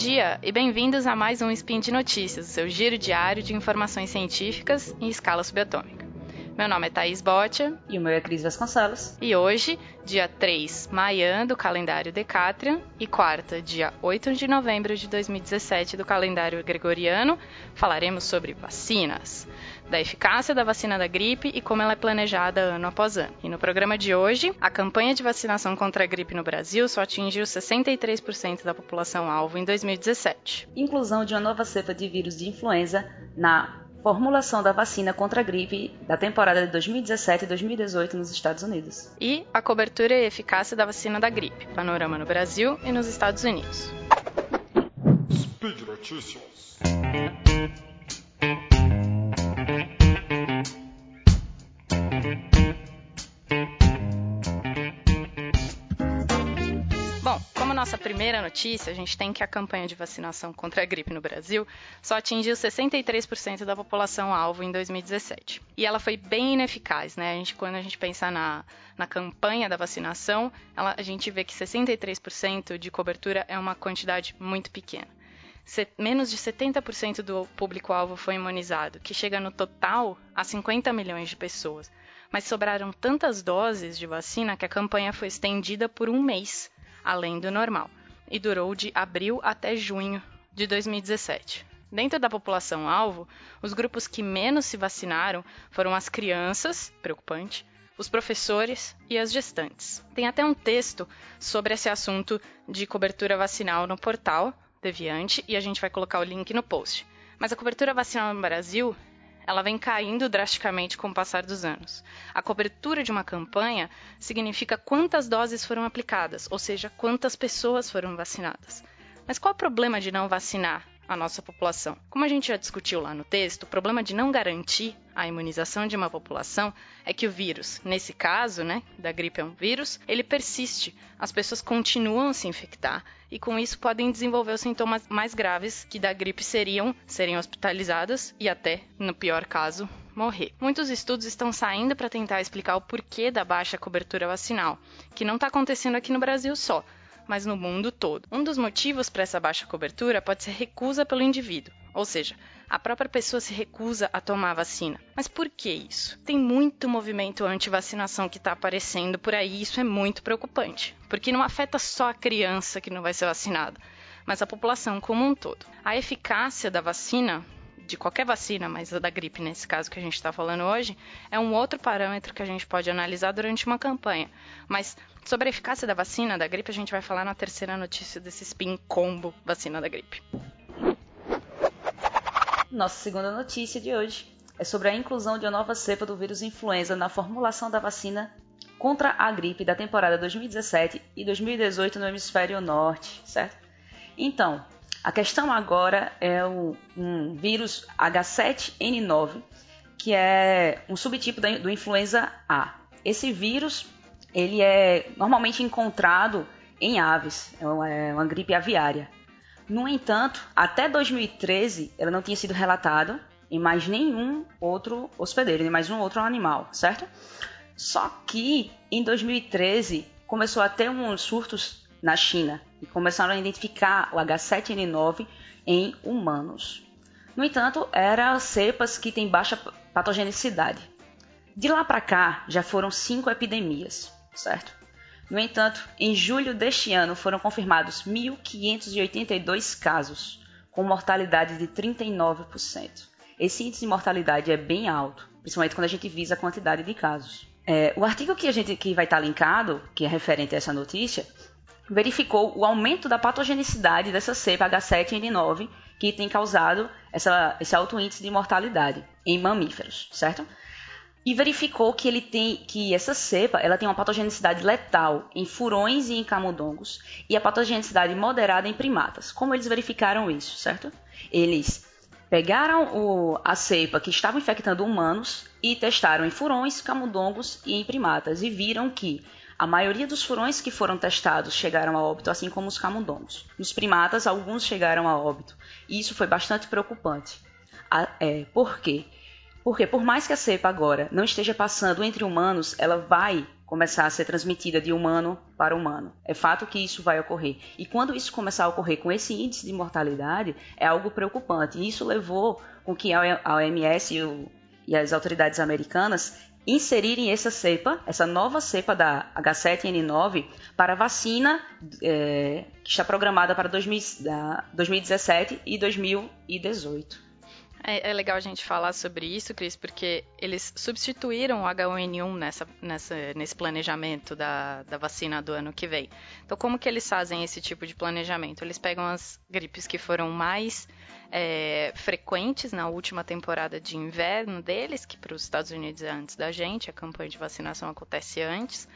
dia e bem-vindos a mais um Spin de Notícias, o seu giro diário de informações científicas em escala subatômica. Meu nome é Thaís Botia. E o meu é Cris Vasconcelos. E hoje, dia 3 Maian do calendário Decatrian e quarta, dia 8 de novembro de 2017 do calendário Gregoriano, falaremos sobre vacinas da eficácia da vacina da gripe e como ela é planejada ano após ano. E no programa de hoje, a campanha de vacinação contra a gripe no Brasil só atingiu 63% da população alvo em 2017. Inclusão de uma nova cepa de vírus de influenza na formulação da vacina contra a gripe da temporada de 2017 e 2018 nos Estados Unidos. E a cobertura e eficácia da vacina da gripe, panorama no Brasil e nos Estados Unidos. Speed Notícias. Nossa primeira notícia, a gente tem que a campanha de vacinação contra a gripe no Brasil só atingiu 63% da população alvo em 2017. E ela foi bem ineficaz, né? A gente, quando a gente pensa na, na campanha da vacinação, ela, a gente vê que 63% de cobertura é uma quantidade muito pequena. menos de 70% do público-alvo foi imunizado, que chega no total a 50 milhões de pessoas. Mas sobraram tantas doses de vacina que a campanha foi estendida por um mês além do normal, e durou de abril até junho de 2017. Dentro da população alvo, os grupos que menos se vacinaram foram as crianças, preocupante, os professores e as gestantes. Tem até um texto sobre esse assunto de cobertura vacinal no portal Deviante e a gente vai colocar o link no post. Mas a cobertura vacinal no Brasil ela vem caindo drasticamente com o passar dos anos. A cobertura de uma campanha significa quantas doses foram aplicadas, ou seja, quantas pessoas foram vacinadas. Mas qual o problema de não vacinar a nossa população? Como a gente já discutiu lá no texto, o problema de não garantir a imunização de uma população é que o vírus, nesse caso, né, da gripe é um vírus, ele persiste. As pessoas continuam a se infectar e com isso podem desenvolver os sintomas mais graves que da gripe seriam serem hospitalizadas e até, no pior caso, morrer. Muitos estudos estão saindo para tentar explicar o porquê da baixa cobertura vacinal, que não está acontecendo aqui no Brasil só, mas no mundo todo. Um dos motivos para essa baixa cobertura pode ser recusa pelo indivíduo, ou seja, a própria pessoa se recusa a tomar a vacina. Mas por que isso? Tem muito movimento anti-vacinação que está aparecendo por aí e isso é muito preocupante, porque não afeta só a criança que não vai ser vacinada, mas a população como um todo. A eficácia da vacina de qualquer vacina, mas da gripe nesse caso que a gente está falando hoje, é um outro parâmetro que a gente pode analisar durante uma campanha. Mas sobre a eficácia da vacina da gripe, a gente vai falar na terceira notícia desse spin combo vacina da gripe. Nossa segunda notícia de hoje é sobre a inclusão de uma nova cepa do vírus influenza na formulação da vacina contra a gripe da temporada 2017 e 2018 no hemisfério norte, certo? Então, a questão agora é o, um vírus H7N9, que é um subtipo do influenza A. Esse vírus ele é normalmente encontrado em aves, é uma, é uma gripe aviária. No entanto, até 2013, ela não tinha sido relatada em mais nenhum outro hospedeiro, em mais um outro animal, certo? Só que em 2013 começou a ter uns surtos na China e começaram a identificar o H7N9 em humanos. No entanto, eram cepas que têm baixa patogenicidade. De lá para cá, já foram cinco epidemias, certo? No entanto, em julho deste ano foram confirmados 1.582 casos, com mortalidade de 39%. Esse índice de mortalidade é bem alto, principalmente quando a gente visa a quantidade de casos. É, o artigo que a gente que vai estar linkado, que é referente a essa notícia, verificou o aumento da patogenicidade dessa cepa H7N9 que tem causado essa, esse alto índice de mortalidade em mamíferos, certo? e verificou que ele tem que essa cepa ela tem uma patogenicidade letal em furões e em camundongos e a patogenicidade moderada em primatas. Como eles verificaram isso, certo? Eles pegaram o, a cepa que estava infectando humanos e testaram em furões, camundongos e em primatas e viram que a maioria dos furões que foram testados chegaram a óbito, assim como os camundongos. Nos primatas, alguns chegaram a óbito. E isso foi bastante preocupante. A, é, por quê? Porque por mais que a cepa agora não esteja passando entre humanos, ela vai começar a ser transmitida de humano para humano. É fato que isso vai ocorrer. E quando isso começar a ocorrer com esse índice de mortalidade, é algo preocupante. E isso levou com que a OMS e, o, e as autoridades americanas inserirem essa cepa, essa nova cepa da H7N9 para vacina é, que está programada para 2000, 2017 e 2018. É, é, legal a gente falar sobre isso, Cris, porque eles substituíram o H1N1 nessa, nessa, nesse planejamento da, da vacina do ano que vem. Então, como que eles fazem esse tipo de planejamento? Eles pegam as gripes que foram mais é, frequentes na última temporada de inverno deles, que para os Estados Unidos é antes da gente, a campanha de vacinação acontece antes.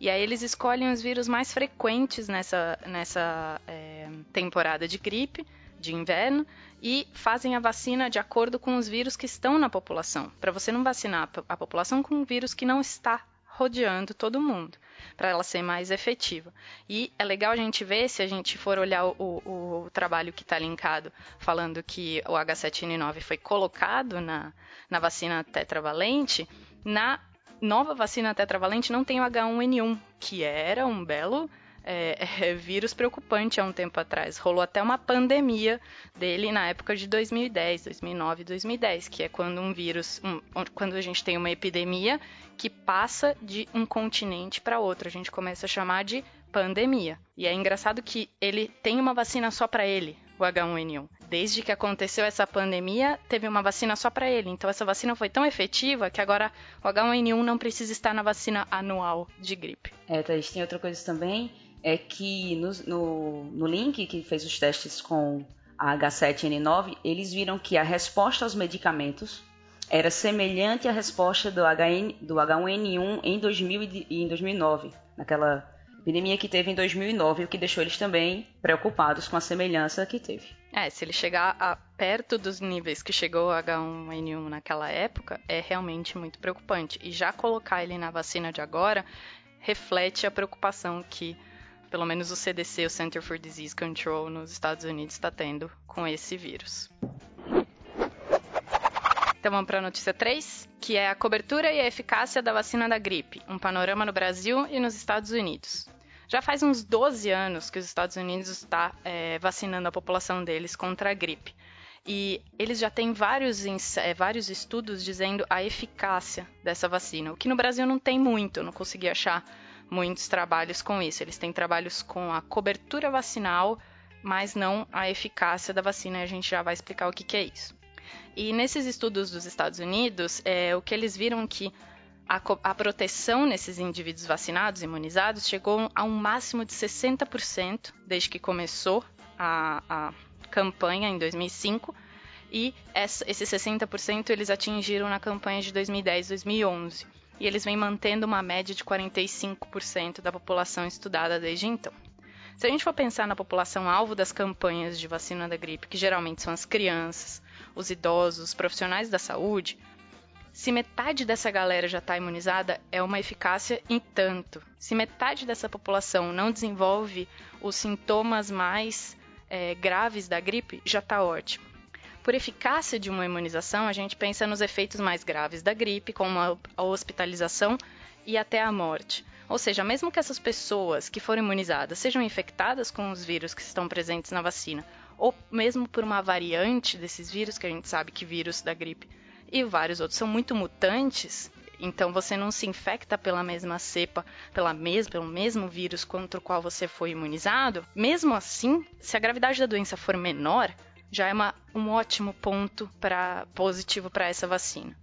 E aí eles escolhem os vírus mais frequentes nessa, nessa é, temporada de gripe de inverno e fazem a vacina de acordo com os vírus que estão na população, para você não vacinar a população com um vírus que não está rodeando todo mundo, para ela ser mais efetiva. E é legal a gente ver, se a gente for olhar o, o, o trabalho que está linkado, falando que o H7N9 foi colocado na, na vacina tetravalente, na nova vacina tetravalente não tem o H1N1, que era um belo é, é, vírus preocupante há um tempo atrás. Rolou até uma pandemia dele na época de 2010, 2009, 2010, que é quando um vírus, um, quando a gente tem uma epidemia que passa de um continente para outro, a gente começa a chamar de pandemia. E é engraçado que ele tem uma vacina só para ele, o H1N1. Desde que aconteceu essa pandemia, teve uma vacina só para ele. Então essa vacina foi tão efetiva que agora o H1N1 não precisa estar na vacina anual de gripe. É, Thaís, tem outra coisa também é que no, no, no link que fez os testes com a H7N9, eles viram que a resposta aos medicamentos era semelhante à resposta do, HN, do H1N1 em, 2000 em 2009, naquela epidemia que teve em 2009, o que deixou eles também preocupados com a semelhança que teve. É, se ele chegar a, perto dos níveis que chegou o H1N1 naquela época, é realmente muito preocupante. E já colocar ele na vacina de agora reflete a preocupação que pelo menos o CDC, o Center for Disease Control nos Estados Unidos, está tendo com esse vírus. Então vamos para a notícia 3, que é a cobertura e a eficácia da vacina da gripe, um panorama no Brasil e nos Estados Unidos. Já faz uns 12 anos que os Estados Unidos está é, vacinando a população deles contra a gripe. E eles já têm vários, é, vários estudos dizendo a eficácia dessa vacina, o que no Brasil não tem muito, não consegui achar muitos trabalhos com isso. Eles têm trabalhos com a cobertura vacinal, mas não a eficácia da vacina. A gente já vai explicar o que, que é isso. E nesses estudos dos Estados Unidos, é, o que eles viram que a, a, proteção nesses indivíduos vacinados, imunizados, chegou a um máximo de 60% desde que começou a, a campanha em 2005 e esses 60% eles atingiram na campanha de 2010-2011 e eles vêm mantendo uma média de 45% da população estudada desde então. Se a gente for pensar na população alvo das campanhas de vacina da gripe, que geralmente são as crianças, os idosos, os profissionais da saúde, se metade dessa galera já está imunizada, é uma eficácia em tanto. Se metade dessa população não desenvolve os sintomas mais é, graves da gripe, já está ótimo. Por eficácia de uma imunização, a gente pensa nos efeitos mais graves da gripe, como a hospitalização e até a morte. Ou seja, mesmo que essas pessoas que foram imunizadas sejam infectadas com os vírus que estão presentes na vacina, ou mesmo por uma variante desses vírus, que a gente sabe que vírus da gripe e vários outros são muito mutantes, então você não se infecta pela mesma cepa, pela mes pelo mesmo vírus contra o qual você foi imunizado, mesmo assim, se a gravidade da doença for menor, já é uma, um ótimo ponto para positivo para essa vacina.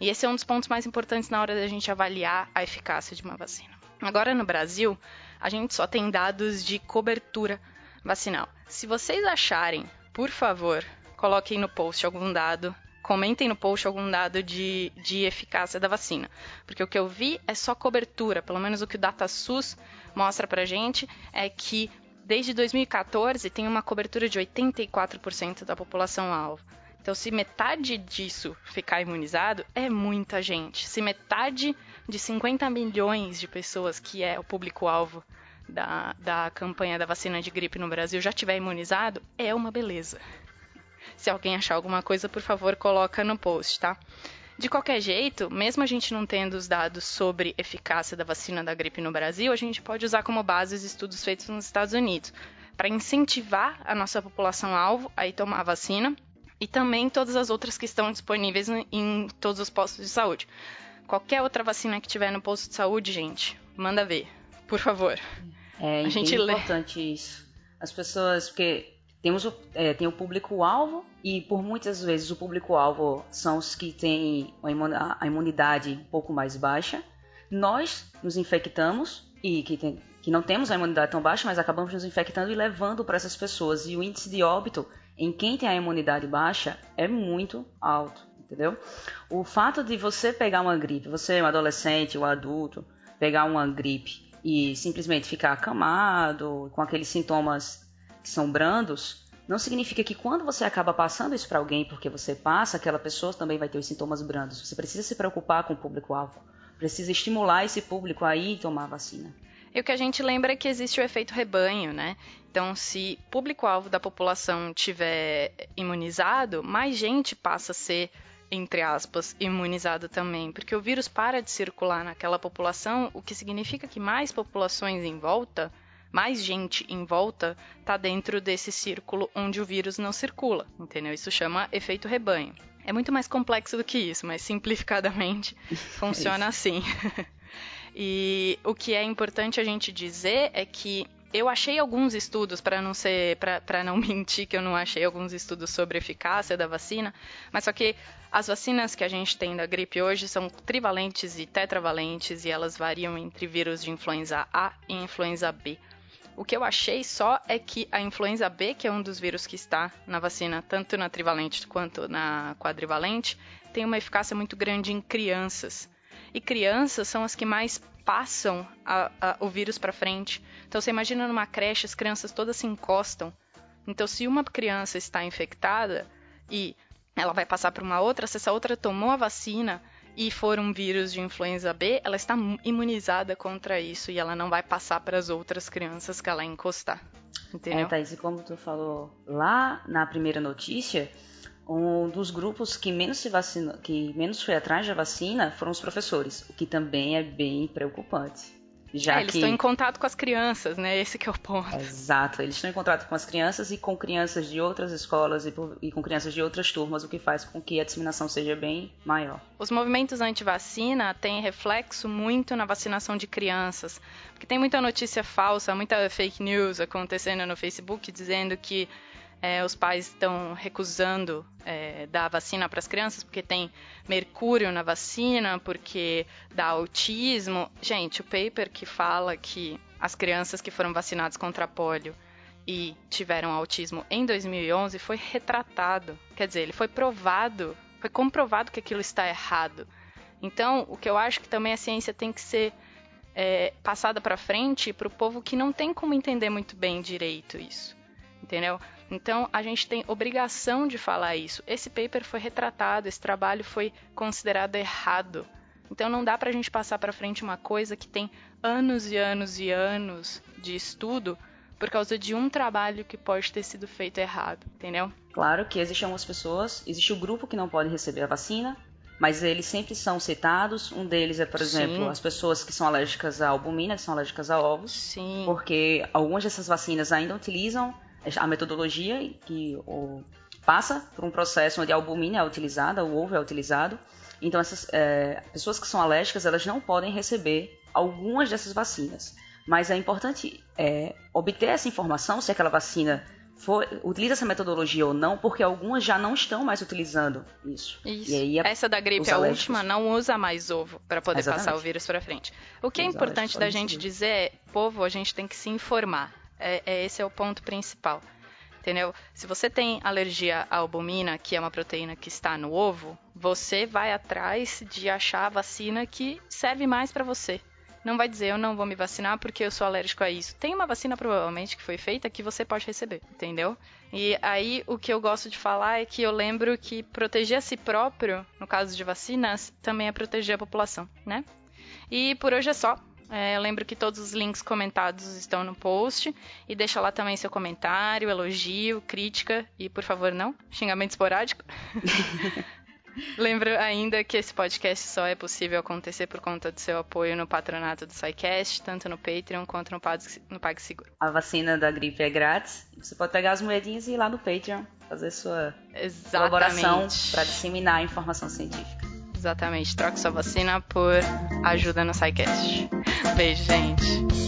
E esse é um dos pontos mais importantes na hora da gente avaliar a eficácia de uma vacina. Agora no Brasil, a gente só tem dados de cobertura vacinal. Se vocês acharem, por favor, coloquem no post algum dado, comentem no post algum dado de, de eficácia da vacina. Porque o que eu vi é só cobertura, pelo menos o que o DataSUS mostra pra gente é que desde 2014 tem uma cobertura de 84% da população alvo. Então, se metade disso ficar imunizado, é muita gente. Se metade de 50 milhões de pessoas, que é o público-alvo da, da campanha da vacina de gripe no Brasil, já tiver imunizado, é uma beleza. Se alguém achar alguma coisa, por favor, coloca no post, tá? De qualquer jeito, mesmo a gente não tendo os dados sobre eficácia da vacina da gripe no Brasil, a gente pode usar como base os estudos feitos nos Estados Unidos para incentivar a nossa população-alvo a ir tomar a vacina e também todas as outras que estão disponíveis em todos os postos de saúde. Qualquer outra vacina que tiver no posto de saúde, gente, manda ver, por favor. É, a gente importante lê. isso. As pessoas, porque temos o, é, tem o público-alvo e por muitas vezes o público-alvo são os que têm a imunidade um pouco mais baixa. Nós nos infectamos e que, tem, que não temos a imunidade tão baixa, mas acabamos nos infectando e levando para essas pessoas. E o índice de óbito em quem tem a imunidade baixa é muito alto, entendeu? O fato de você pegar uma gripe, você, um adolescente ou um adulto, pegar uma gripe e simplesmente ficar acamado, com aqueles sintomas que são brandos, não significa que quando você acaba passando isso para alguém porque você passa, aquela pessoa também vai ter os sintomas brandos. Você precisa se preocupar com o público-alvo. Precisa estimular esse público a ir tomar a vacina. E o que a gente lembra é que existe o efeito rebanho, né? Então, se público-alvo da população tiver imunizado, mais gente passa a ser, entre aspas, imunizado também, porque o vírus para de circular naquela população, o que significa que mais populações em volta mais gente em volta está dentro desse círculo onde o vírus não circula, entendeu? Isso chama efeito rebanho. É muito mais complexo do que isso, mas simplificadamente funciona é assim. e o que é importante a gente dizer é que eu achei alguns estudos para não ser para não mentir que eu não achei alguns estudos sobre eficácia da vacina, mas só que as vacinas que a gente tem da gripe hoje são trivalentes e tetravalentes e elas variam entre vírus de influenza A e influenza B. O que eu achei só é que a influenza B, que é um dos vírus que está na vacina, tanto na trivalente quanto na quadrivalente, tem uma eficácia muito grande em crianças. E crianças são as que mais passam a, a, o vírus para frente. Então você imagina numa creche, as crianças todas se encostam. Então, se uma criança está infectada e ela vai passar para uma outra, se essa outra tomou a vacina, e for um vírus de influenza B, ela está imunizada contra isso e ela não vai passar para as outras crianças que ela encostar. Entendeu? É, Thaís, e como tu falou lá na primeira notícia, um dos grupos que menos se que menos foi atrás da vacina foram os professores, o que também é bem preocupante. Já é, eles que... estão em contato com as crianças, né? Esse que é o ponto. Exato, eles estão em contato com as crianças e com crianças de outras escolas e, por... e com crianças de outras turmas, o que faz com que a disseminação seja bem maior. Os movimentos anti-vacina têm reflexo muito na vacinação de crianças, porque tem muita notícia falsa, muita fake news acontecendo no Facebook dizendo que é, os pais estão recusando é, dar vacina para as crianças porque tem mercúrio na vacina, porque dá autismo. Gente, o paper que fala que as crianças que foram vacinadas contra polio e tiveram autismo em 2011 foi retratado. Quer dizer, ele foi provado, foi comprovado que aquilo está errado. Então, o que eu acho que também a ciência tem que ser é, passada para frente para o povo que não tem como entender muito bem direito isso, entendeu? Então, a gente tem obrigação de falar isso. Esse paper foi retratado, esse trabalho foi considerado errado. Então, não dá para a gente passar para frente uma coisa que tem anos e anos e anos de estudo por causa de um trabalho que pode ter sido feito errado, entendeu? Claro que existem algumas pessoas, existe o grupo que não pode receber a vacina, mas eles sempre são citados. Um deles é, por exemplo, Sim. as pessoas que são alérgicas à albumina, que são alérgicas a ovos. Sim. Porque algumas dessas vacinas ainda utilizam a metodologia que o, passa por um processo onde a albumina é utilizada, o ovo é utilizado. Então, essas é, pessoas que são alérgicas, elas não podem receber algumas dessas vacinas. Mas é importante é, obter essa informação, se aquela vacina for, utiliza essa metodologia ou não, porque algumas já não estão mais utilizando isso. isso. Aí, essa da gripe, a última, não usa mais ovo para poder Exatamente. passar o vírus para frente. O que é importante da gente dizer é, povo, a gente tem que se informar. É, é, esse é o ponto principal. Entendeu? Se você tem alergia à albumina, que é uma proteína que está no ovo, você vai atrás de achar a vacina que serve mais para você. Não vai dizer eu não vou me vacinar porque eu sou alérgico a isso. Tem uma vacina provavelmente que foi feita que você pode receber, entendeu? E aí o que eu gosto de falar é que eu lembro que proteger a si próprio, no caso de vacinas, também é proteger a população, né? E por hoje é só. É, lembro que todos os links comentados estão no post. E deixa lá também seu comentário, elogio, crítica e, por favor, não xingamento esporádico. Lembro ainda que esse podcast só é possível acontecer por conta do seu apoio no patronato do SciCast, tanto no Patreon quanto no, no PagSeguro. A vacina da gripe é grátis. Você pode pegar as moedinhas e ir lá no Patreon fazer sua Exatamente. colaboração para disseminar a informação científica. Exatamente. Troque sua vacina por ajuda no SciCast. Beijo, gente.